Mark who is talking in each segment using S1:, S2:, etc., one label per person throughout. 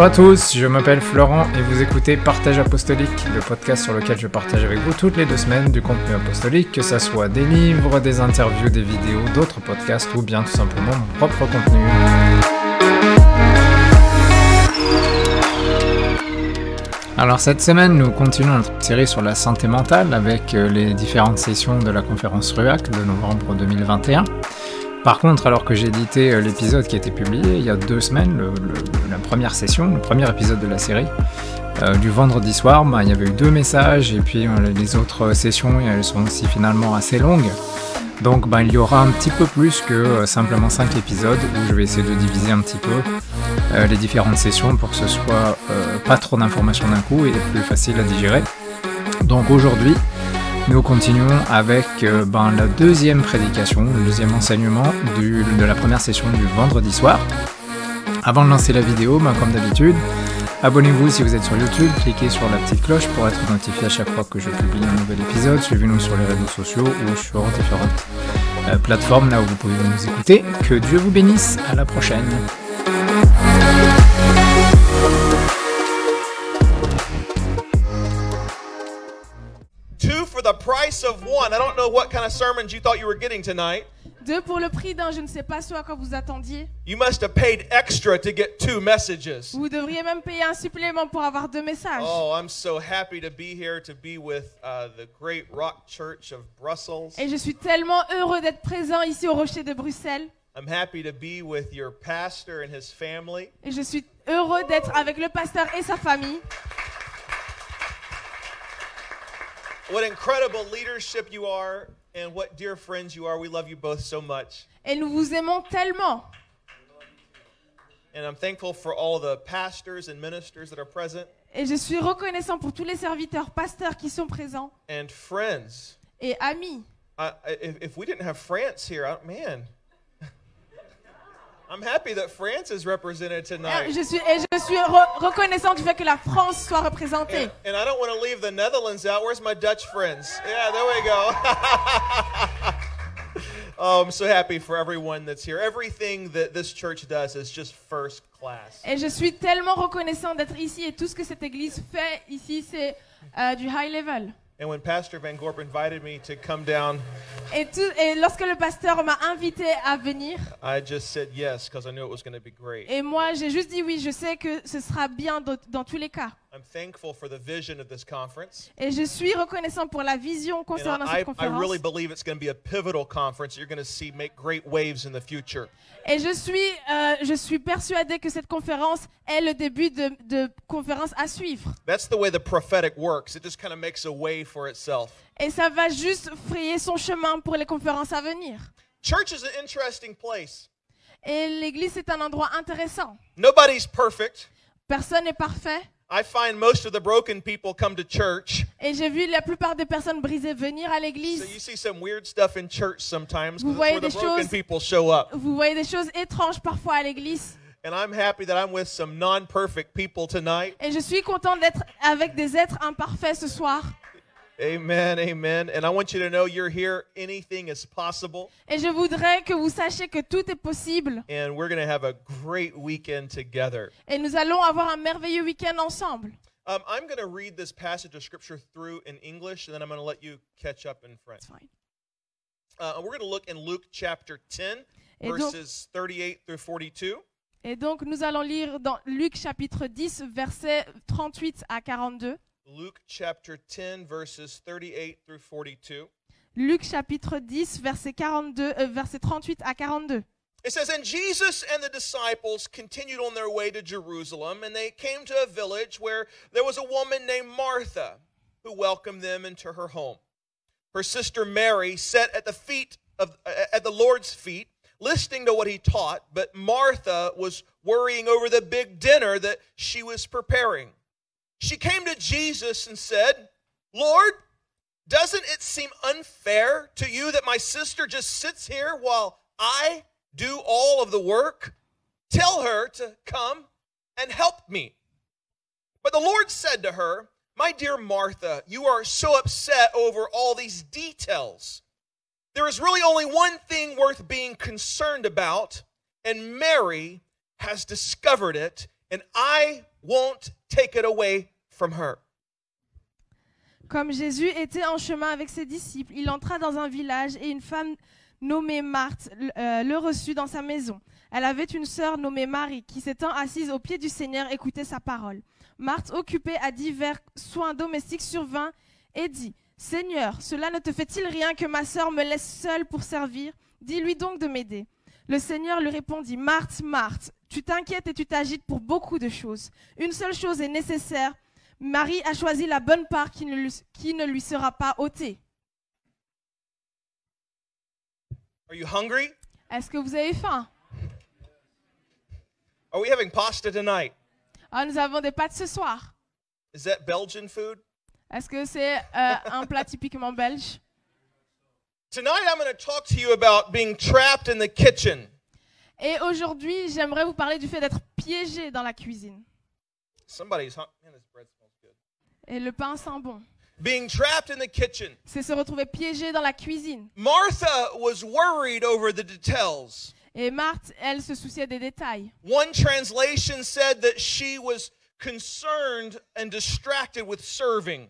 S1: Bonjour à tous, je m'appelle Florent et vous écoutez Partage Apostolique, le podcast sur lequel je partage avec vous toutes les deux semaines du contenu apostolique, que ce soit des livres, des interviews, des vidéos, d'autres podcasts ou bien tout simplement mon propre contenu. Alors cette semaine, nous continuons notre série sur la santé mentale avec euh, les différentes sessions de la conférence RUAC de novembre 2021. Par contre, alors que j'ai édité euh, l'épisode qui a été publié il y a deux semaines, la première session, le premier épisode de la série, euh, du vendredi soir, bah, il y avait eu deux messages et puis les autres sessions, elles sont aussi finalement assez longues. Donc bah, il y aura un petit peu plus que simplement cinq épisodes où je vais essayer de diviser un petit peu les différentes sessions pour que ce soit pas trop d'informations d'un coup et plus facile à digérer. Donc aujourd'hui, nous continuons avec euh, ben, la deuxième prédication, le deuxième enseignement de la première session du vendredi soir. Avant de lancer la vidéo, ben, comme d'habitude, abonnez-vous si vous êtes sur YouTube, cliquez sur la petite cloche pour être notifié à chaque fois que je publie un nouvel épisode. Suivez-nous sur les réseaux sociaux ou sur différentes euh, plateformes là où vous pouvez nous écouter. Que Dieu vous bénisse, à la prochaine.
S2: The price of one. I don't know what kind of sermons you thought you were getting tonight.
S3: Deux pour le prix d'un, je ne sais pas ce à quoi vous attendiez.
S2: You must have paid extra to get two messages.
S3: Vous devriez même payer un supplément pour avoir deux messages.
S2: Oh, I'm so happy to be here to be with uh, the Great Rock Church of Brussels.
S3: Et je suis tellement heureux d'être présent ici au Rocher de Bruxelles.
S2: I'm happy to be with your pastor and his family.
S3: Et je suis heureux d'être avec le pasteur et sa famille.
S2: What incredible leadership you are and what dear friends you are. We love you both so much.
S3: Et nous vous aimons tellement.
S2: And I'm thankful for all the pastors and ministers that are present.
S3: Et je suis reconnaissant pour tous les serviteurs pasteurs qui sont présents.
S2: And friends.
S3: Et amis.
S2: I, if, if we didn't have France here, I, man. I'm happy that France is represented tonight.
S3: Je suis, et je suis re reconnaissant du fait que la France soit représentée.
S2: And, and I don't want to leave the Netherlands out. Where's my Dutch friends? Yeah, there we go. oh, I'm so happy for everyone that's here. Everything that this church does is just first class.
S3: Et je suis tellement reconnaissant d'être ici et tout ce que cette église fait ici, c'est euh, du high level.
S2: And when Pastor Van Gorp invited me to come down,
S3: et, tout, et lorsque le pasteur m'a invité à venir,
S2: I just said yes because I knew it was going to be great.
S3: Et moi, j'ai juste dit oui. Je sais que ce sera bien dans, dans tous les cas.
S2: I'm thankful for the vision of this conference.
S3: Et je suis reconnaissant pour la vision concernant cette conférence.
S2: I really believe it's going to be a pivotal conference. You're going to see make great waves in the future.
S3: Et je suis, euh, je suis persuadé que cette conférence est le début de, de conférence à suivre.
S2: That's the way the prophetic works. It just kind of makes a way for itself.
S3: Et ça va juste frayer son chemin pour les conférences à venir.
S2: Church is an interesting place.
S3: Et l'église est un endroit intéressant.
S2: Nobody's perfect.
S3: Personne n'est parfait.
S2: I find most of the broken people come to church.
S3: Et j'ai vu la plupart des personnes brisées venir à l'église.
S2: So you see some weird stuff in church sometimes
S3: vous voyez
S2: where
S3: des choses,
S2: people show up.
S3: Vous voyez des choses étranges parfois à l'église.
S2: And I'm happy that I'm with some non-perfect people tonight.
S3: Et je suis content d'être avec des êtres imparfaits ce soir.
S2: Amen, amen. And I want you to know you're here. Anything is possible.
S3: Et je voudrais que vous sachiez que tout est possible.
S2: And we're going to have a great weekend together.
S3: Et nous allons avoir un merveilleux week-end ensemble.
S2: Um, I'm going to read this passage of scripture through in English, and then I'm going to let you catch up in French.
S3: Fine.
S2: Uh, we're going to look in Luke chapter 10, verses 38 through 42.
S3: Et donc nous allons lire dans Luc chapitre 10 versets 38 à 42.
S2: Luke chapter 10 verses 38 through 42.
S3: Luc chapitre 10 verset 42 euh, verset 38 à 42.
S2: It says, And Jesus and the disciples continued on their way to Jerusalem, and they came to a village where there was a woman named Martha who welcomed them into her home. Her sister Mary sat at the feet of uh, at the Lord's feet, listening to what he taught, but Martha was worrying over the big dinner that she was preparing. She came to Jesus and said, Lord, doesn't it seem unfair to you that my sister just sits here while I do all of the work? Tell her to come and help me. But the Lord said to her, My dear Martha, you are so upset over all these details. There is really only one thing worth being concerned about, and Mary has discovered it and I won't take it away from her.
S3: Comme Jésus était en chemin avec ses disciples, il entra dans un village et une femme nommée Marthe euh, le reçut dans sa maison. Elle avait une sœur nommée Marie qui, s'étant assise au pied du Seigneur, écoutait sa parole. Marthe, occupée à divers soins domestiques, survint et dit Seigneur, cela ne te fait-il rien que ma sœur me laisse seule pour servir? Dis-lui donc de m'aider. Le Seigneur lui répondit Marthe, Marthe, tu t'inquiètes et tu t'agites pour beaucoup de choses. Une seule chose est nécessaire. Marie a choisi la bonne part qui ne lui, qui ne lui sera pas ôtée.
S2: Are you hungry?
S3: Est-ce que vous avez faim?
S2: Are we having pasta tonight?
S3: Ah, Nous avons des pâtes ce soir.
S2: Is that Belgian food?
S3: Est-ce que c'est euh, un plat typiquement belge?
S2: Tonight I'm going to talk to you about being trapped in the kitchen.
S3: Et aujourd'hui, j'aimerais vous parler du fait d'être piégé dans la cuisine.
S2: Somebody's hung- man, this bread smells good.
S3: Et le pain sent bon.
S2: Being trapped in the kitchen.
S3: C'est se retrouver piégé dans la cuisine.
S2: Martha was worried over the details.
S3: Et Marthe, elle se souciait des détails.
S2: One translation said that she was concerned and distracted with serving.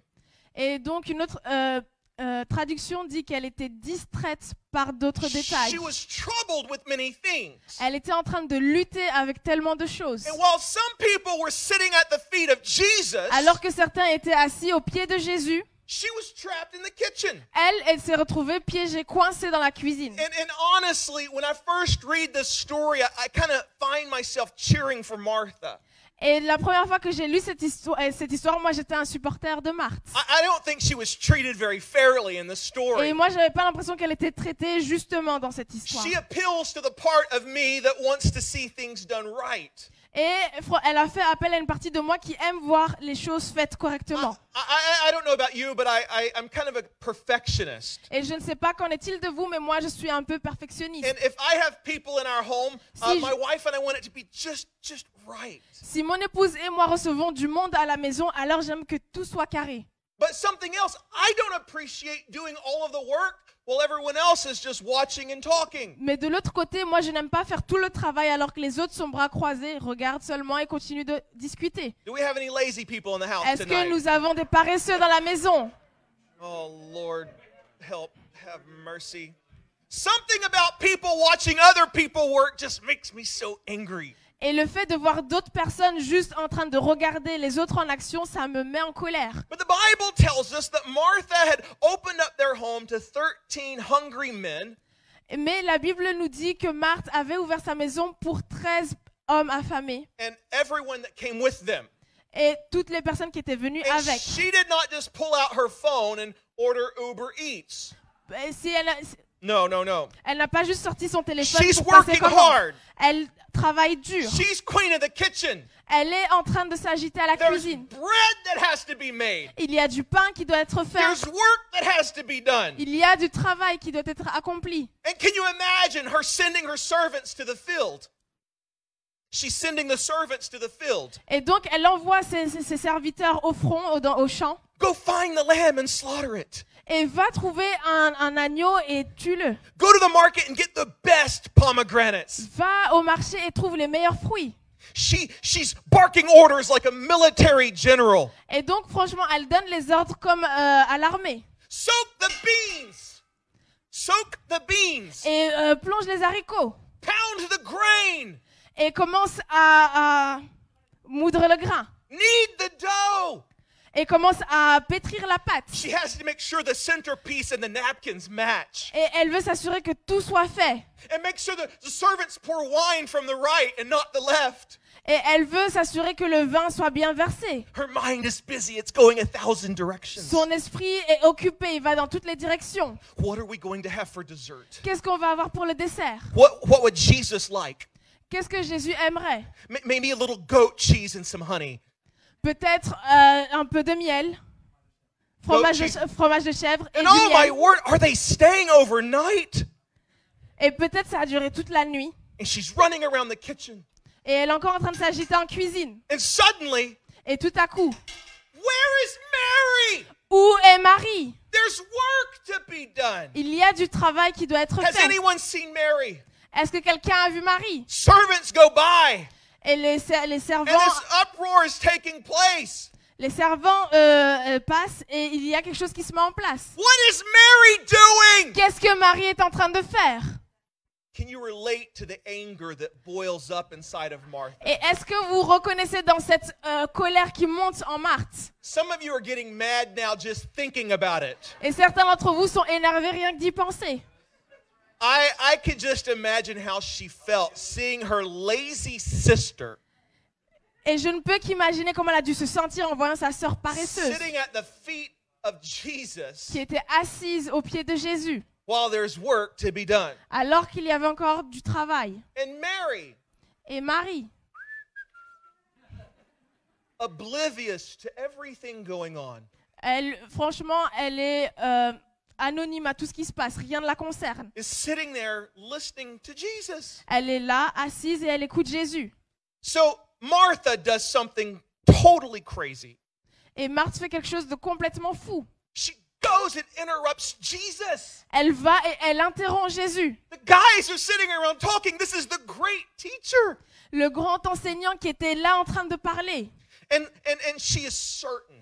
S3: Et donc une autre euh, euh, traduction dit qu'elle était distraite par d'autres détails.
S2: She was troubled with many things.
S3: Elle était en train de lutter avec tellement de choses.
S2: And while some people were sitting at the feet of Jesus,
S3: Alors que certains étaient assis au pied de Jésus,
S2: she was trapped in the kitchen.
S3: elle, elle s'est retrouvée piégée, coincée dans la cuisine.
S2: And, and honestly, when I first read this story, I, I kind of find myself cheering for Martha.
S3: Et la première fois que j'ai lu cette histoire, euh, cette histoire moi j'étais un supporter de Marthe.
S2: I, I don't think she was treated very fairly in the
S3: Et
S2: story.
S3: moi j'avais pas l'impression qu'elle était traitée justement dans cette histoire.
S2: She appeals to the part of me that wants to see things done right.
S3: Et elle a fait appel à une partie de moi qui aime voir les choses faites correctement.
S2: I, I, I don't know about you, but I, I, I'm kind of a perfectionist.
S3: Et je ne sais pas qu'en est-il de vous, mais moi je suis un peu perfectionniste.
S2: And if I have people in our home, uh, my
S3: je-
S2: wife and I want it to be just, just right.
S3: Si mon épouse et moi recevons du monde à la maison, alors j'aime que tout soit carré.
S2: But something else, I don't appreciate doing all of the work while everyone else is just watching and talking.
S3: Mais de l'autre côté, moi je n'aime pas faire tout le travail alors que les autres sont bras croisés, regardent seulement et continuent de discuter.
S2: Do we have any lazy people in the house
S3: Est-ce que nous avons des paresseux dans la maison?
S2: Oh, Lord, help, have mercy. Something about people watching other people work just makes me so angry.
S3: Et le fait de voir d'autres personnes juste en train de regarder les autres en action, ça me met en colère.
S2: But the Bible tells us that Martha had opened up their home to 13 hungry men,
S3: Mais la Bible nous dit que Marthe avait ouvert sa maison pour 13 hommes affamés
S2: and everyone that came with them.
S3: et toutes les personnes qui étaient venues
S2: And
S3: avec.
S2: she did not just pull out her phone and order Uber Eats.
S3: Et Si elle,
S2: No, no, no.
S3: elle n'a pas juste sorti son téléphone
S2: She's
S3: pour passer
S2: working
S3: commande.
S2: hard.
S3: Elle travaille dur.
S2: She's queen of the kitchen.
S3: Elle est en train de s'agiter à la
S2: There's
S3: cuisine.
S2: bread that has to be made.
S3: Il y a du pain qui doit être fait.
S2: There's work that has to be done.
S3: Il y a du travail qui doit être accompli.
S2: And can you imagine her sending her servants to the field? She's sending the servants to the field.
S3: Et donc, elle envoie ses, ses- serviteurs au front, au, au champ,
S2: Go find the lamb and slaughter it.
S3: et va trouver un, un agneau et tue-le.
S2: Go to the market and get the best pomegranates.
S3: Va au marché et trouve les meilleurs fruits.
S2: She she's barking orders like a military general.
S3: Et donc, franchement, elle donne les ordres comme euh, à l'armée.
S2: Soak the beans. Soak the beans.
S3: Et euh, plonge les haricots.
S2: Pound the grain.
S3: Et commence à, à moudre le grain.
S2: Knead the dough.
S3: Et commence à pétrir la pâte.
S2: She has to make sure the centerpiece and the napkins match.
S3: Et elle veut s'assurer que tout soit fait.
S2: And make sure the, the servants pour wine from the right and not the left.
S3: Et elle veut s'assurer que le vin soit bien versé.
S2: Her mind is busy. It's going a thousand directions.
S3: Son esprit est occupé, il va dans toutes les directions.
S2: What are we going to have for dessert?
S3: Qu'est-ce qu'on va avoir pour le dessert?
S2: What, what would Jesus like?
S3: Qu'est-ce que Jésus aimerait?
S2: Maybe a little goat cheese and some honey.
S3: Peut-être euh, un peu de miel, fromage de, fromage de chèvre et
S2: And
S3: du
S2: oh my
S3: miel.
S2: word, are they staying overnight?
S3: Et peut-être ça a duré toute la nuit.
S2: And she's running around the kitchen.
S3: Et elle est encore en train de s'agiter en cuisine.
S2: And suddenly,
S3: Et tout à coup,
S2: where is Mary?
S3: où est Marie?
S2: There's work to be done.
S3: Il y a du travail qui doit être
S2: Has
S3: fait.
S2: anyone seen Mary?
S3: Est-ce que quelqu'un a vu Marie?
S2: Servants go by.
S3: Et les, servants,
S2: this uproar is taking place.
S3: les servants euh, passent et il y a quelque chose qui se met en place.
S2: What is Mary doing?
S3: Qu'est-ce que Marie est en train de faire?
S2: Can you relate to the anger that boils up inside of Martha?
S3: Et est-ce que vous reconnaissez dans cette euh, colère qui monte en Marthe?
S2: Some of you are getting mad now just thinking about it.
S3: Et certains d'entre vous sont énervés rien que d'y penser.
S2: I, I could just imagine how she felt seeing her lazy sister
S3: Et je ne peux qu'imaginer comment elle a dû se sentir en voyant sa sœur paresseuse
S2: sitting at the feet of Jesus
S3: qui était assise aux pieds de Jésus
S2: while there's work to be done.
S3: alors qu'il y avait encore du travail.
S2: And Mary,
S3: Et Marie,
S2: oblivious to everything going on,
S3: elle, franchement, elle est euh, anonyme à tout ce qui se passe, rien ne la concerne.
S2: is sitting there listening to Jesus.
S3: Elle est là, assise et elle écoute Jésus.
S2: So Martha does something totally crazy.
S3: Et Marthe fait quelque chose de complètement fou.
S2: She goes and interrupts Jesus.
S3: Elle va et elle interrompt Jésus,
S2: The guys are sitting around talking. This is the great teacher.
S3: le grand enseignant qui était là en train de parler.
S2: And, and, and she is certain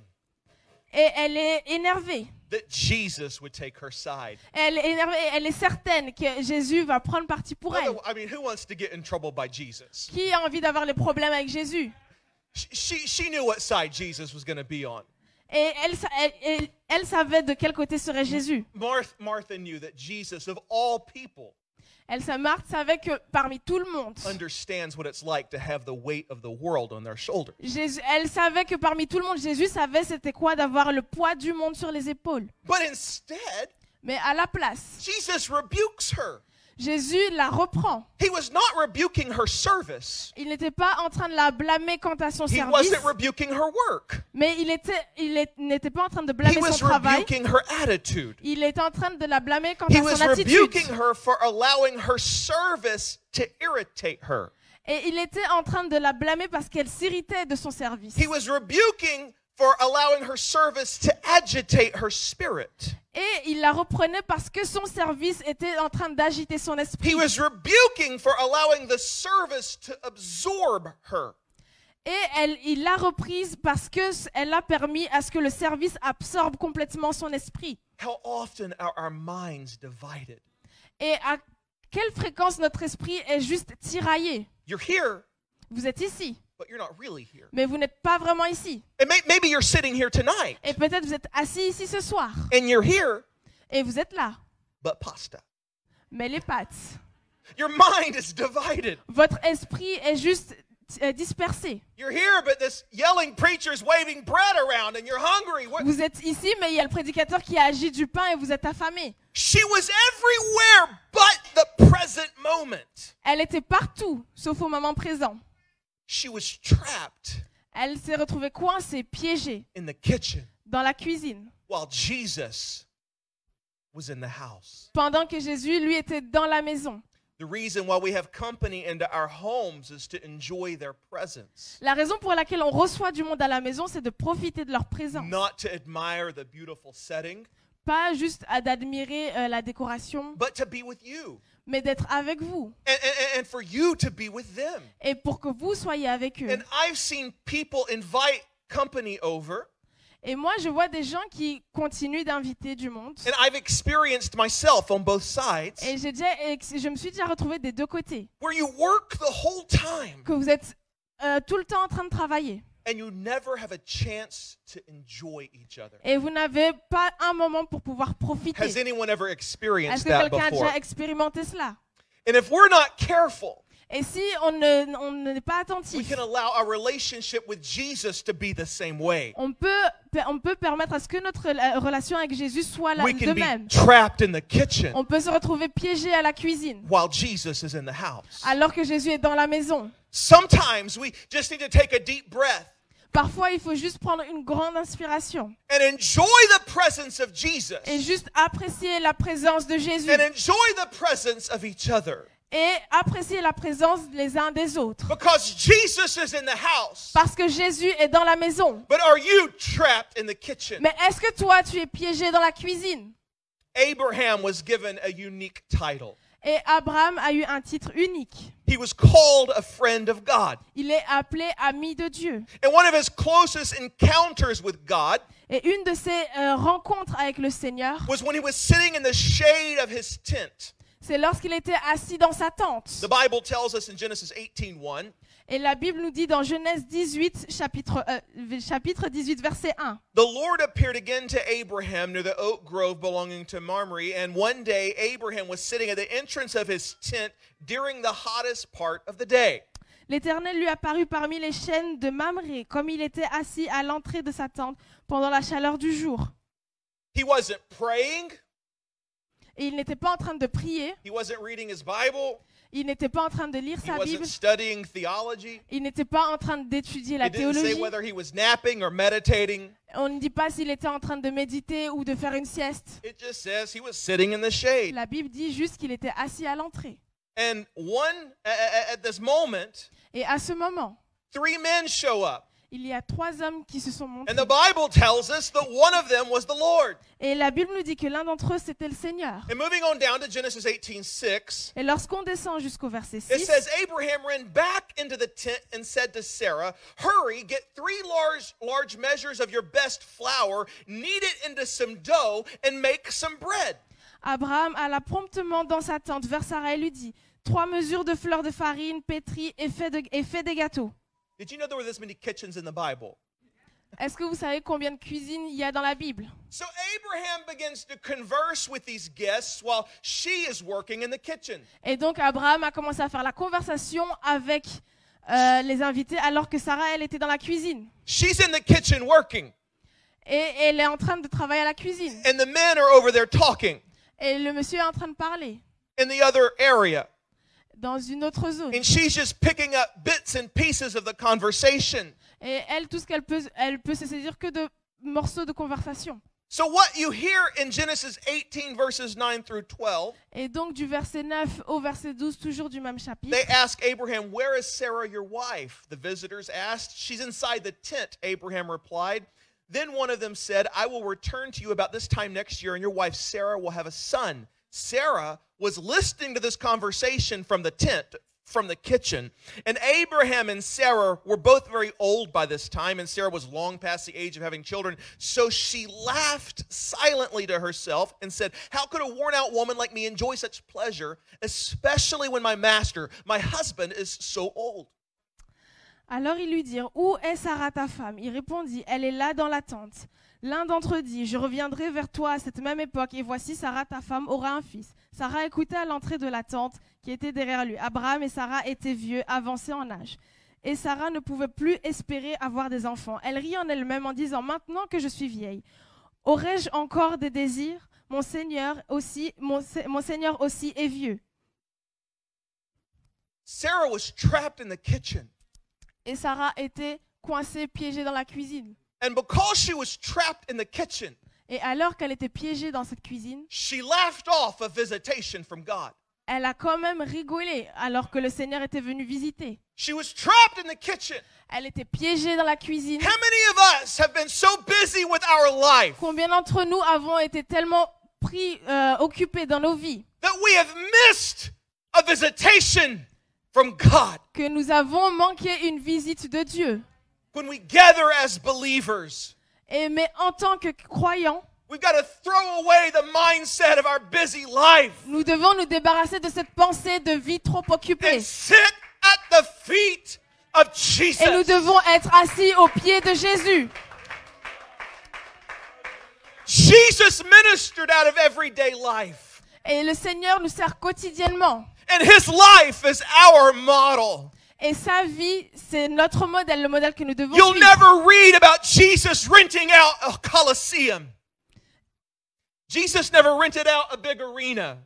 S3: Et elle est énervée.
S2: That Jesus would take her side.
S3: Elle est elle est certaine que Jésus va prendre parti pour elle.
S2: I mean, who wants to get in trouble by Jesus?
S3: Qui a envie d'avoir les problèmes avec Jésus
S2: She, she, she knew what side Jesus was going to be on.
S3: Et elle- elle- elle savait de quel côté serait Jésus.
S2: Martha, Martha knew that Jesus, of all people,
S3: Elle, sa Marthe savait que parmi tout le monde,
S2: understands what it's like to have the weight of the world on their shoulders.
S3: Jésus, elle savait que parmi tout le monde, Jésus savait c'était quoi d'avoir le poids du monde sur les épaules.
S2: But instead,
S3: Mais à la place,
S2: Jesus rebukes her.
S3: Jésus la reprend.
S2: He was not rebuking her service.
S3: Il n'était pas en train de la blâmer quant à son
S2: He
S3: service,
S2: wasn't rebuking her work.
S3: mais il était, n'était pas en train de
S2: He
S3: blâmer
S2: was
S3: son travail.
S2: rebuking her attitude.
S3: Il est en train de la blâmer quant
S2: He
S3: à
S2: was
S3: son attitude.
S2: rebuking her for allowing her service to irritate her.
S3: Et il était en train de la blâmer parce qu'elle s'irritait de son service.
S2: He was rebuking for allowing her service to agitate her spirit.
S3: Et il la reprenait parce que son service était en train d'agiter son esprit.
S2: He was rebuking for allowing the service to absorb her.
S3: Et elle, il l'a reprise parce que elle a permis à ce que le service absorbe complètement son esprit.
S2: How often are our minds divided?
S3: Et à quelle fréquence notre esprit est juste tiraillé?
S2: You're here,
S3: Vous êtes ici,
S2: but you're not really here.
S3: mais vous n'êtes pas vraiment ici.
S2: And may- maybe you're sitting here tonight,
S3: Et peut-être vous êtes assis ici ce soir.
S2: and you're here,
S3: Et vous êtes là.
S2: but pasta.
S3: Mais les pattes.
S2: Your mind is divided.
S3: Votre esprit est juste dispersé.
S2: You're here, but this yelling preacher's waving bread around, and you're hungry. What?
S3: Vous êtes ici, mais il y a le prédicateur qui agit du pain et vous êtes affamé.
S2: She was everywhere but the present moment.
S3: Elle était partout, sauf au moment présent.
S2: She was trapped
S3: Elle s'est retrouvée coincée, piégée,
S2: in the kitchen
S3: dans la cuisine,
S2: while Jesus was in the house.
S3: pendant que Jésus, lui, était dans la maison.
S2: The reason why we have company into our homes is to enjoy their presence,
S3: La raison pour laquelle on reçoit du monde à la maison, c'est de profiter de leur présence.
S2: not to admire the beautiful setting,
S3: Pas juste à d'admirer euh, la décoration,
S2: but to be with you
S3: mais d'être avec vous.
S2: and, and, and for you to be with them.
S3: Et pour que vous soyez avec eux.
S2: And I've seen people invite company over,
S3: Et moi, je vois des gens qui continuent d'inviter du monde.
S2: and I've experienced myself on both sides,
S3: Et j'ai déjà, je me suis déjà retrouvée des deux côtés.
S2: where you work the whole time
S3: Que vous êtes euh, tout le temps en train de travailler.
S2: And you never have a chance to enjoy each other.
S3: Et vous n'avez pas un moment pour pouvoir profiter.
S2: Has anyone ever
S3: Est-ce
S2: experienced
S3: que quelqu'un a déjà expérimenté cela?
S2: And if we're not careful,
S3: Et si on ne- on n'est pas
S2: we
S3: attentif,
S2: can allow our relationship with Jesus to be the same way.
S3: on peut, on peut permettre à ce que notre euh, relation avec Jésus soit la, de même.
S2: trapped in the kitchen
S3: On peut se retrouver piégé à la cuisine
S2: while Jesus is in the house.
S3: alors que Jésus est dans la maison.
S2: Sometimes we just need to take a deep breath
S3: Parfois, il faut juste prendre une grande inspiration
S2: and enjoy the presence of Jesus
S3: et juste apprécier la présence de Jésus
S2: and enjoy the presence of each other.
S3: et apprécier la présence les uns des autres.
S2: Because Jesus is in the house.
S3: Parce que Jésus est dans la maison.
S2: But are you trapped in the kitchen?
S3: Mais est-ce que toi, tu es piégé dans la cuisine?
S2: Abraham was given a unique title.
S3: Et Abraham a eu un titre unique.
S2: He was called a friend of God.
S3: Il est appelé ami de Dieu.
S2: And one of his closest encounters with God
S3: Et une de ses euh, rencontres avec le Seigneur,
S2: was when he was sitting in the shade of his tent.
S3: c'est lorsqu'il était assis dans sa tente.
S2: The Bible tells us in Genesis 18:1
S3: Et la Bible nous dit dans Genèse 18, chapitre, euh, chapitre 18, verset 1.
S2: The Lord appeared again to Abraham near the oak grove belonging to Mamre, and one day Abraham was sitting at the entrance of his tent during the hottest part of the day.
S3: L'Éternel lui apparut parmi les chênes de Mamré, comme il était assis à l'entrée de sa tente pendant la chaleur du jour.
S2: He wasn't praying,
S3: Et il n'était pas en train de prier,
S2: he wasn't reading his Bible,
S3: il n'était pas en train de lire sa Bible, il n'était pas en train d'étudier la théologie. On ne dit pas s'il était en train de méditer ou de faire une sieste.
S2: It just says he was sitting in the shade.
S3: La Bible dit juste qu'il était assis à l'entrée. Et à ce moment,
S2: three men show up.
S3: Il y a trois hommes qui se sont montrés.
S2: And the Bible tells us that one of them was the Lord.
S3: Et la Bible nous dit que l'un d'entre eux, c'était le Seigneur.
S2: And moving on down to Genesis 18:6,
S3: Et lorsqu'on descend jusqu'au verset
S2: it
S3: 6,
S2: says Abraham ran back into the tent and said to Sarah, "Hurry, get three large large measures of your best flour, knead it into some dough and make some bread."
S3: Abraham alla promptement dans sa tente vers Sarah et lui dit Trois mesures de fleurs de farine pétrie et fais, de- et fais des gâteaux.
S2: Did you know there were this many kitchens in the Bible?
S3: Est-ce que vous savez combien de cuisines il y a dans la Bible?
S2: So Abraham begins to converse with these guests while she is working in the kitchen.
S3: Et donc Abraham a commencé à faire la conversation avec euh, les invités alors que Sarah, elle était dans la cuisine.
S2: She's in the kitchen working,
S3: Et elle est en train de travailler à la cuisine.
S2: and the men are over there talking
S3: Et le monsieur est en train de parler
S2: in the other area.
S3: Dans une autre zone.
S2: And she's just picking up bits and pieces of the conversation.
S3: Et elle, tout ce qu'elle peut, elle peut se saisir que de morceaux de conversation.
S2: So, what you hear in Genesis 18, verses 9 through 12,
S3: Et donc du verset 9 au verset 12, toujours du même chapitre.
S2: they ask Abraham, Where is Sarah, your wife? The visitors asked. She's inside the tent, Abraham replied. Then one of them said, I will return to you about this time next year, and your wife Sarah will have a son. Sarah was listening to this conversation from the tent, from the kitchen. And Abraham and Sarah were both very old by this time, and Sarah was long past the age of having children. So she laughed silently to herself and said, How could a worn out woman like me enjoy such pleasure, especially when my master, my husband, is so old?
S3: Alors ils lui dirent Où est Sarah ta femme Il répondit Elle est là dans la tente. L'un d'entre eux dit Je reviendrai vers toi à cette même époque, et voici Sarah ta femme aura un fils. Sarah écoutait à l'entrée de la tente qui était derrière lui. Abraham et Sarah étaient vieux, avancés en âge. Et Sarah ne pouvait plus espérer avoir des enfants. Elle rit en elle-même en disant Maintenant que je suis vieille, aurais-je encore des désirs? Mon Seigneur aussi, mon, Se- mon Seigneur aussi est vieux.
S2: Sarah was trapped in the kitchen.
S3: Et Sarah était coincée, piégée dans la cuisine.
S2: And because she was trapped in the kitchen,
S3: Et alors qu'elle était piégée dans cette cuisine,
S2: she laughed off a visitation from God.
S3: elle a quand même rigolé alors que le Seigneur était venu visiter.
S2: She was trapped in the kitchen.
S3: Elle était piégée dans la cuisine.
S2: How many of us have been so busy with our life
S3: Combien d'entre nous avons été tellement pris, euh, occupés dans nos vies
S2: that we have missed a visitation from God?
S3: que nous avons manqué une visite de Dieu?
S2: When we gather as believers,
S3: Et mais en tant que croyants,
S2: we've got to throw away the mindset of our busy life
S3: nous devons nous débarrasser de cette pensée de vie trop occupée.
S2: and sit at the feet of Jesus.
S3: Et nous
S2: Jesus.
S3: devons être assis aux pieds de Jésus.
S2: Jesus ministered out of everyday life,
S3: Et le Seigneur nous sert quotidiennement.
S2: and his life is our model.
S3: Et sa vie, c'est notre modèle, le modèle que nous devons
S2: You'll
S3: suivre.
S2: never read about Jesus renting out a coliseum. Jesus never rented out a big arena.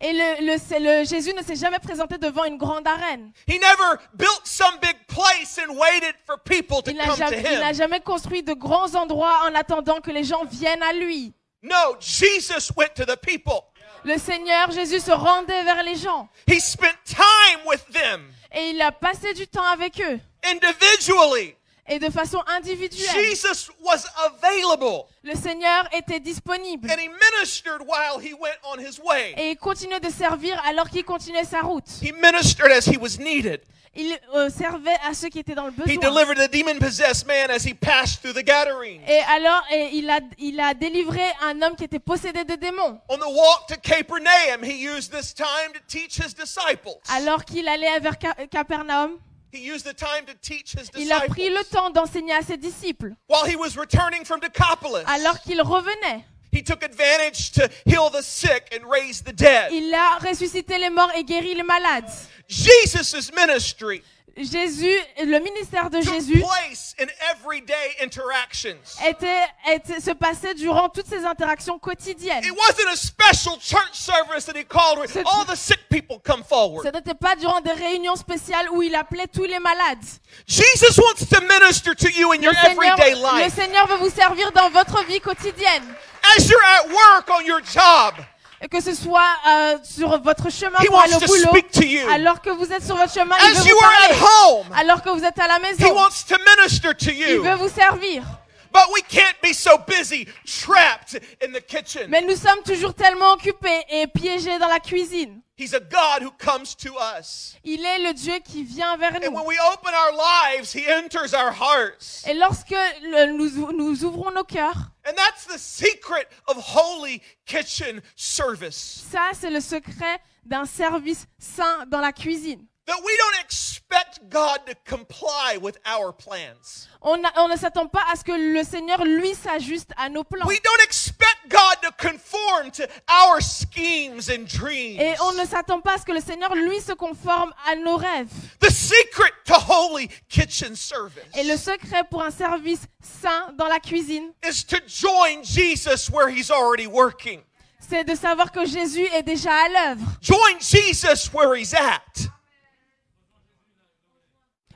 S3: Et le, le- c'est le- Jésus ne s'est jamais présenté devant une grande arène.
S2: He never built some big place and waited for people to
S3: Il n'a
S2: come to
S3: jamais, il n'a
S2: him.
S3: jamais construit de grands endroits en attendant que les gens viennent à lui.
S2: No, Jesus went to the people.
S3: Le Seigneur Jésus se rendait vers les gens
S2: He spent time with them
S3: et il a passé du temps avec eux.
S2: individually.
S3: et de façon individuelle.
S2: Jesus was available
S3: Le Seigneur était disponible
S2: and he ministered while he went on his way.
S3: et il continuait de servir alors qu'il continuait sa route.
S2: He ministered as he was needed.
S3: Il euh, servait à ceux qui étaient dans le
S2: He
S3: besoin.
S2: delivered the demon possessed man as he passed through the Gadarene.
S3: Et alors, et il, a, il a délivré un homme qui était possédé de démons.
S2: On the walk to Capernaum, he used this time to teach his disciples.
S3: Alors qu'il allait vers Ca- Capernaum,
S2: He used the time to teach his
S3: il a pris le temps d'enseigner à ses disciples.
S2: While he was returning from Decapolis,
S3: Alors qu'il revenait,
S2: he took advantage to heal the sick and raise the dead.
S3: il a ressuscité les morts et guéri les malades.
S2: Jesus' ministry
S3: Jésus, le ministère de Jésus
S2: place in everyday interactions.
S3: était, était- se passait durant toutes ces interactions quotidiennes.
S2: It wasn't a special church service that he called where
S3: C'est-
S2: all the sick people come forward.
S3: Ce n'était pas durant des réunions spéciales où il appelait tous les malades.
S2: Jesus wants to minister to you in your
S3: Le Seigneur,
S2: everyday
S3: le
S2: life.
S3: Seigneur veut vous servir dans votre vie quotidienne.
S2: As you're at work on your job,
S3: que ce soit euh, sur votre chemin
S2: He
S3: pour aller
S2: wants
S3: au
S2: to
S3: boulot,
S2: speak to you.
S3: alors que vous êtes sur votre chemin, il veut
S2: As
S3: vous
S2: you are at
S3: parler.
S2: home,
S3: Alors que vous êtes à la
S2: He
S3: maison,
S2: wants to minister to
S3: il
S2: you.
S3: veut vous servir.
S2: But we can't be so busy, trapped in the kitchen.
S3: Mais nous sommes toujours tellement occupés et piégés dans la cuisine.
S2: He's a God who comes to us.
S3: Il est le Dieu qui vient vers
S2: And when
S3: nous.
S2: we open our lives, He enters our hearts.
S3: Et lorsque le- nous, nous ouvrons nos cœurs,
S2: And that's the secret of holy kitchen service.
S3: ça c'est le secret d'un service saint dans la cuisine.
S2: That we don't expect God to comply with our plans.
S3: On, a- on ne s'attend pas à ce que le Seigneur, lui, s'ajuste à nos plans.
S2: We don't expect God to conform to our schemes and dreams.
S3: Et on ne s'attend pas à ce que le Seigneur, lui, se conforme à nos rêves.
S2: The secret to holy kitchen service
S3: Et le secret pour un service saint dans la cuisine,
S2: is to join Jesus where he's already working.
S3: c'est de savoir que Jésus est déjà à l'œuvre.
S2: Join Jesus where he's at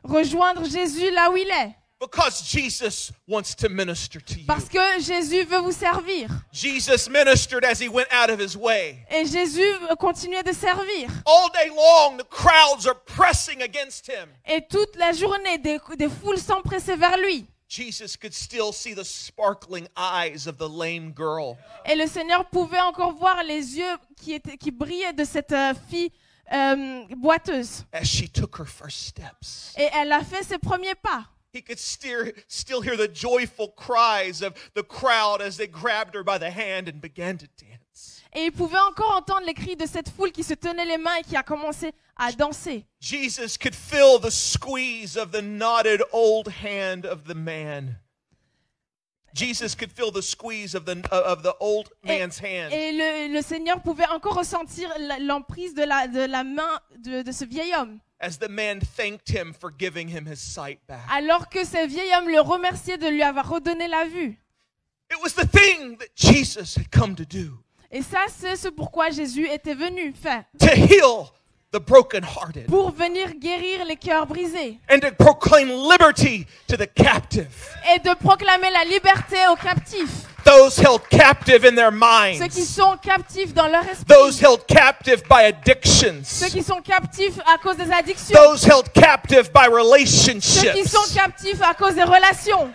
S3: Rejoindre Jésus là où il est.
S2: because Jesus wants to minister to you.
S3: Parce que Jésus veut vous servir.
S2: Jesus ministered as he went out of his way.
S3: Et Jésus continuer de servir.
S2: All day long, the crowds are pressing against him.
S3: Et toute la journée, des, des foules s'empressaient vers lui.
S2: Jesus could still see the sparkling eyes of the lame girl.
S3: Et le Seigneur pouvait encore voir les yeux qui, étaient, qui brillaient de cette euh, fille euh, boiteuse.
S2: as she took her first steps.
S3: Et elle a fait ses premiers pas.
S2: He could steer, still hear the joyful cries of the crowd as they grabbed her by the hand and began to dance.
S3: Et il pouvait encore entendre les cris de cette foule qui se tenait les mains et qui a commencé à danser.
S2: Jesus could feel the squeeze of the knotted old hand of the man. Jesus could feel the squeeze of the, of the old man's hand.
S3: Et le, le Seigneur pouvait encore ressentir l'emprise de la, de la main de, de ce vieil homme.
S2: as the man thanked him for giving him his sight back.
S3: Alors que ce vieil homme le remerciait de lui avoir redonné la vue.
S2: It was the thing that Jesus had come to do
S3: Et ça, c'est ce pourquoi Jésus était venu faire.
S2: to heal the brokenhearted
S3: Pour venir guérir les cœurs brisés.
S2: and to proclaim liberty to the captive,
S3: Et de proclamer la liberté aux captifs.
S2: those held captive in their
S3: Ceux qui
S2: minds,
S3: sont captifs dans leur esprit.
S2: those held captive by
S3: Ceux
S2: addictions,
S3: qui sont captifs à cause des addictions.
S2: those held captive by
S3: Ceux qui sont
S2: relationships.
S3: captifs à cause des relations.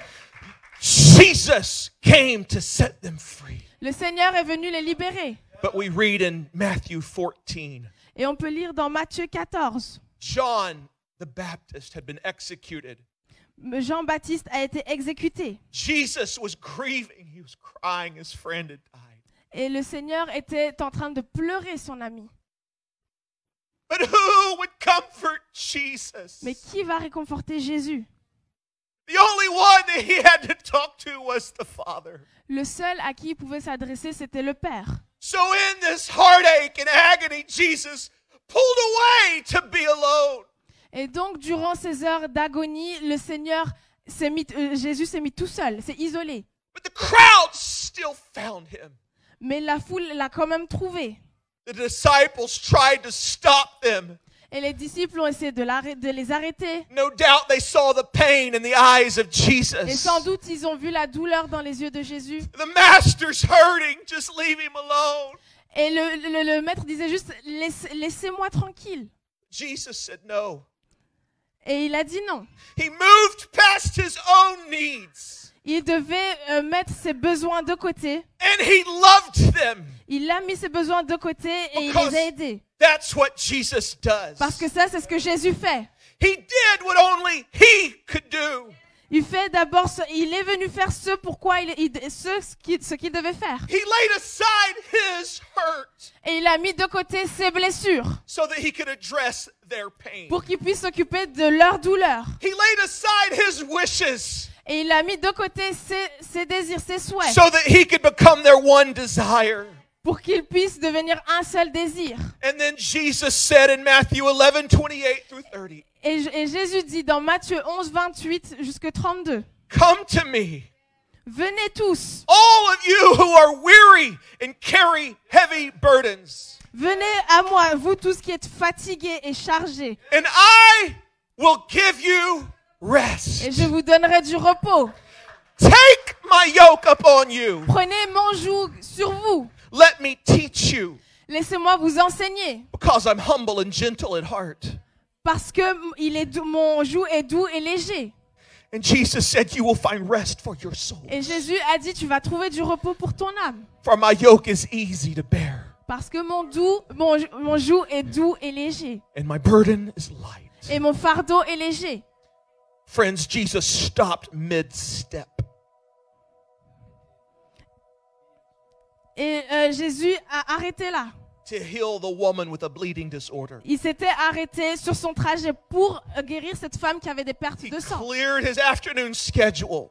S2: Jesus came to set them free.
S3: Le Seigneur est venu les libérer.
S2: But we read in Matthew 14
S3: Et on peut lire dans Matthieu 14.
S2: John the Baptist had been executed.
S3: Jean-Baptiste a été exécuté.
S2: Jesus was grieving. He was crying. His friend had died.
S3: Et le Seigneur était en train de pleurer son ami.
S2: But who would comfort Jesus?
S3: Mais qui va réconforter Jésus?
S2: The only one that he had to talk to was the Father.
S3: Le seul à qui il pouvait s'adresser, c'était le Père.
S2: So in this heartache and agony, Jesus pulled away to be alone.
S3: Et donc, durant ces heures d'agonie, le Seigneur s'est mis, euh, Jésus s'est mis tout seul, s'est isolé.
S2: But the crowd still found him.
S3: Mais la foule l'a quand même trouvé.
S2: The disciples tried to stop them.
S3: Et les disciples ont essayé de, les arrêter.
S2: No doubt they saw the pain in the eyes of
S3: Et
S2: Jesus.
S3: sans doute, ils ont vu la douleur dans les yeux de Jésus.
S2: The master's hurting. Just leave him alone.
S3: Et le, le- le maître disait juste, Laisse- laissez-moi tranquille.
S2: Jesus said, No.
S3: Et il a dit non.
S2: He moved past his own needs
S3: Il devait euh, mettre ses besoins de côté.
S2: and he loved them.
S3: Il a mis ses besoins de côté et il les a aidés.
S2: That's what Jesus does.
S3: Parce que ça, c'est ce que Jésus fait.
S2: He did what only he could do.
S3: Il fait d'abord, ce- il est venu faire ce pourquoi il, il- ce, ce qu'il devait faire.
S2: He laid aside his hurt
S3: Et il a mis de côté ses blessures
S2: so that he could address their pain.
S3: pour qu'il puisse s'occuper de leur douleur.
S2: He laid aside his wishes
S3: Et il a mis de côté ses, ses désirs, ses souhaits
S2: so that he could become their one desire.
S3: Pour qu'il puisse devenir un seul désir.
S2: And then Jesus said in Matthew 11, 28 through 30,
S3: Et, et Jésus dit dans Matthieu 11, 28 jusqu'à 32,
S2: Come to me,
S3: Venez tous,
S2: all of you who are weary and carry heavy burdens,
S3: venez à moi, vous tous qui êtes fatigués et chargés,
S2: and I will give you rest.
S3: et je vous donnerai du repos.
S2: Take my yoke upon you.
S3: Prenez mon joug sur vous.
S2: Let me teach you,
S3: Laissez-moi vous enseigner.
S2: because I'm humble and gentle at heart.
S3: Parce que il est doux- mon joug est doux et léger.
S2: And Jesus said, You will find rest for your soul.
S3: Et Jésus a dit, tu vas trouver du repos pour ton âme.
S2: For my yoke is easy to bear,
S3: Parce que mon, doux, mon, mon joug est doux et léger.
S2: and my burden is light.
S3: Et mon fardeau est léger.
S2: Friends, Jesus stopped mid
S3: Et euh, Jésus a arrêté là.
S2: to heal the woman with a bleeding disorder.
S3: Il s'était arrêté sur son trajet pour euh, guérir cette femme qui avait des pertes
S2: He
S3: de sang.
S2: cleared his afternoon schedule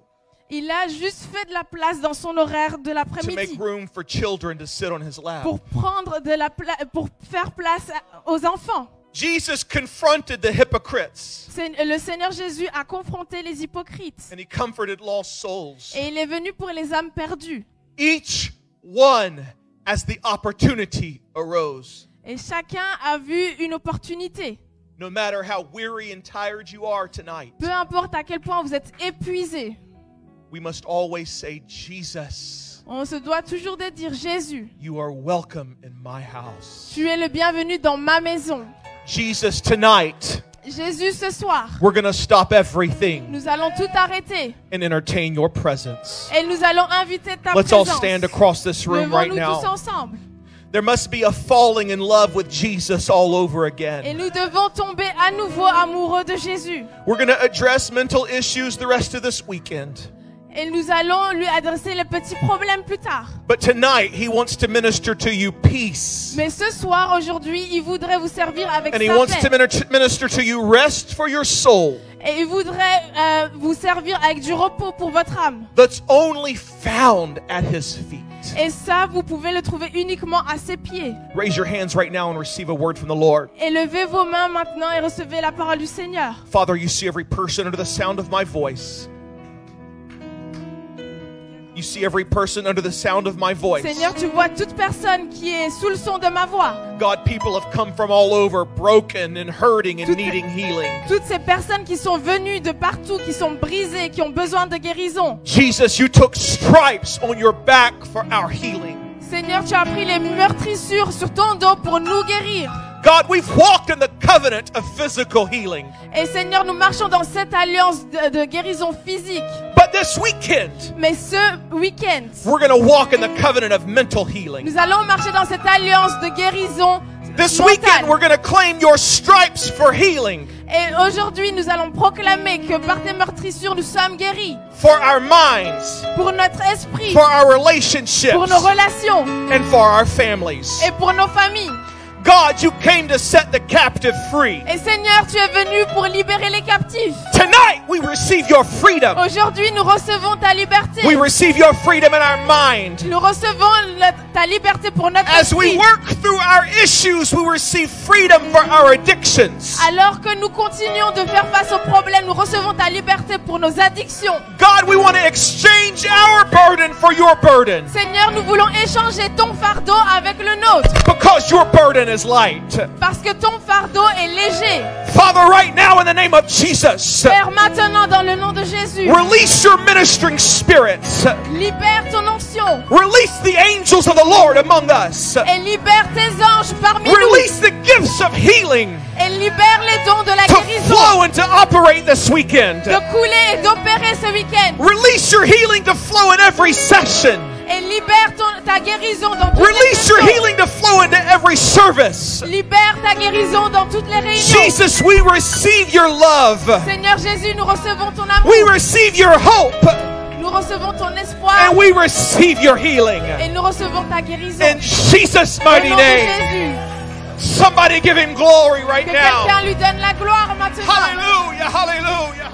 S3: Il a juste fait de la place dans son horaire de
S2: to make
S3: l'après-midi
S2: room for children to sit on his lap.
S3: pour prendre de la pour faire place aux enfants.
S2: Jesus confronted the hypocrites
S3: C'est- Le Seigneur Jésus a confronté les hypocrites
S2: and he comforted lost souls.
S3: et il est venu pour les âmes perdues.
S2: Each one as the opportunity arose.
S3: Et chacun a vu une opportunité.
S2: No matter how weary and tired you are tonight,
S3: Peu importe à quel point vous êtes épuisé,
S2: we must always say, Jesus,
S3: on se doit toujours de dire Jésus,
S2: you are welcome in my house.
S3: tu es le bienvenu dans ma maison.
S2: Jesus, tonight,
S3: Jésus, ce soir,
S2: we're going to stop everything
S3: nous allons tout arrêter
S2: and entertain your presence.
S3: et nous allons inviter ta
S2: Let's all stand across this room right
S3: Levons-nous tous
S2: now.
S3: ensemble.
S2: There must be a falling in love with Jesus all over
S3: Et
S2: again.
S3: nous devons tomber à nouveau amoureux de Jésus.
S2: We're going to address mental issues the rest of this weekend.
S3: Et nous allons lui adresser les petits problèmes plus tard.
S2: But tonight, he wants to minister to you peace.
S3: Mais ce soir, aujourd'hui, il voudrait vous servir avec
S2: And he
S3: sa
S2: wants to
S3: paix.
S2: minister minister to you rest for your soul
S3: Et il voudrait euh, vous servir avec du repos pour votre âme.
S2: that's only found at his feet.
S3: Et ça, vous pouvez le trouver uniquement à ses pieds.
S2: Raise your hands right now and receive a word from the Lord.
S3: Et levez vos mains maintenant et recevez la parole du Seigneur.
S2: Father, you see every person under the sound of my voice. You see every person under the sound of my voice.
S3: Seigneur, tu vois toute personne qui est sous le son de ma voix.
S2: God, people have come from all over, broken and hurting and
S3: Toutes-
S2: needing healing.
S3: Toutes ces personnes qui sont venues de partout, qui sont brisées, qui ont besoin de guérison.
S2: Jesus, you took stripes on your back for our healing.
S3: Seigneur, tu as pris les meurtrissures sur ton dos pour nous guérir.
S2: God, we've walked in the covenant of physical healing.
S3: Et Seigneur, nous marchons dans cette alliance de, de guérison physique.
S2: But this weekend,
S3: Mais ce week-end,
S2: we're going to walk in the covenant of mental healing.
S3: nous allons marcher dans cette alliance de guérison
S2: This
S3: mentale.
S2: weekend, we're going to claim your stripes for healing,
S3: Et aujourd'hui, nous allons proclamer que par tes meurtrissures, nous sommes guéris.
S2: for our minds,
S3: Pour notre esprit,
S2: for our relationships,
S3: pour nos relations
S2: and for our families.
S3: et pour nos familles.
S2: God, you came to set the captive free.
S3: Et Seigneur, tu es venu pour libérer les captifs.
S2: Tonight, we receive your freedom.
S3: Aujourd'hui, nous recevons ta liberté.
S2: We receive your freedom in our mind.
S3: Nous recevons ta liberté pour notre
S2: As we work through our issues, we receive freedom for our addictions.
S3: Alors que nous continuons de faire face aux problèmes, nous recevons ta liberté pour nos addictions.
S2: God, we want to exchange our burden for your burden
S3: Seigneur, nous voulons échanger ton fardeau avec le nôtre.
S2: Because your burden is light.
S3: Parce que ton fardeau est léger.
S2: Father, right now in the name of Jesus,
S3: Père, maintenant dans le nom de Jésus,
S2: release your ministering spirits.
S3: libère ton onction
S2: Release the angels of the Lord among us.
S3: et libère tes anges parmi nous
S2: Release the gifts of healing
S3: et libère les dons de la
S2: to
S3: guérison
S2: flow and to operate this weekend.
S3: de couler et d'opérer ce week-end
S2: Release your healing to flow in every session.
S3: Et libère ton- ta guérison dans toutes les
S2: Release your
S3: sessions.
S2: healing to flow into every service.
S3: Libère ta guérison dans toutes les réunions.
S2: Jesus, we receive your love.
S3: Seigneur Jésus, nous recevons ton amour,
S2: We receive your hope.
S3: nous recevons ton espoir
S2: And we receive your healing.
S3: et nous recevons ta guérison.
S2: In Jesus' mighty name.
S3: Jésus,
S2: Somebody give him glory right
S3: que
S2: now.
S3: lui donne la gloire maintenant.
S2: Hallelujah, hallelujah.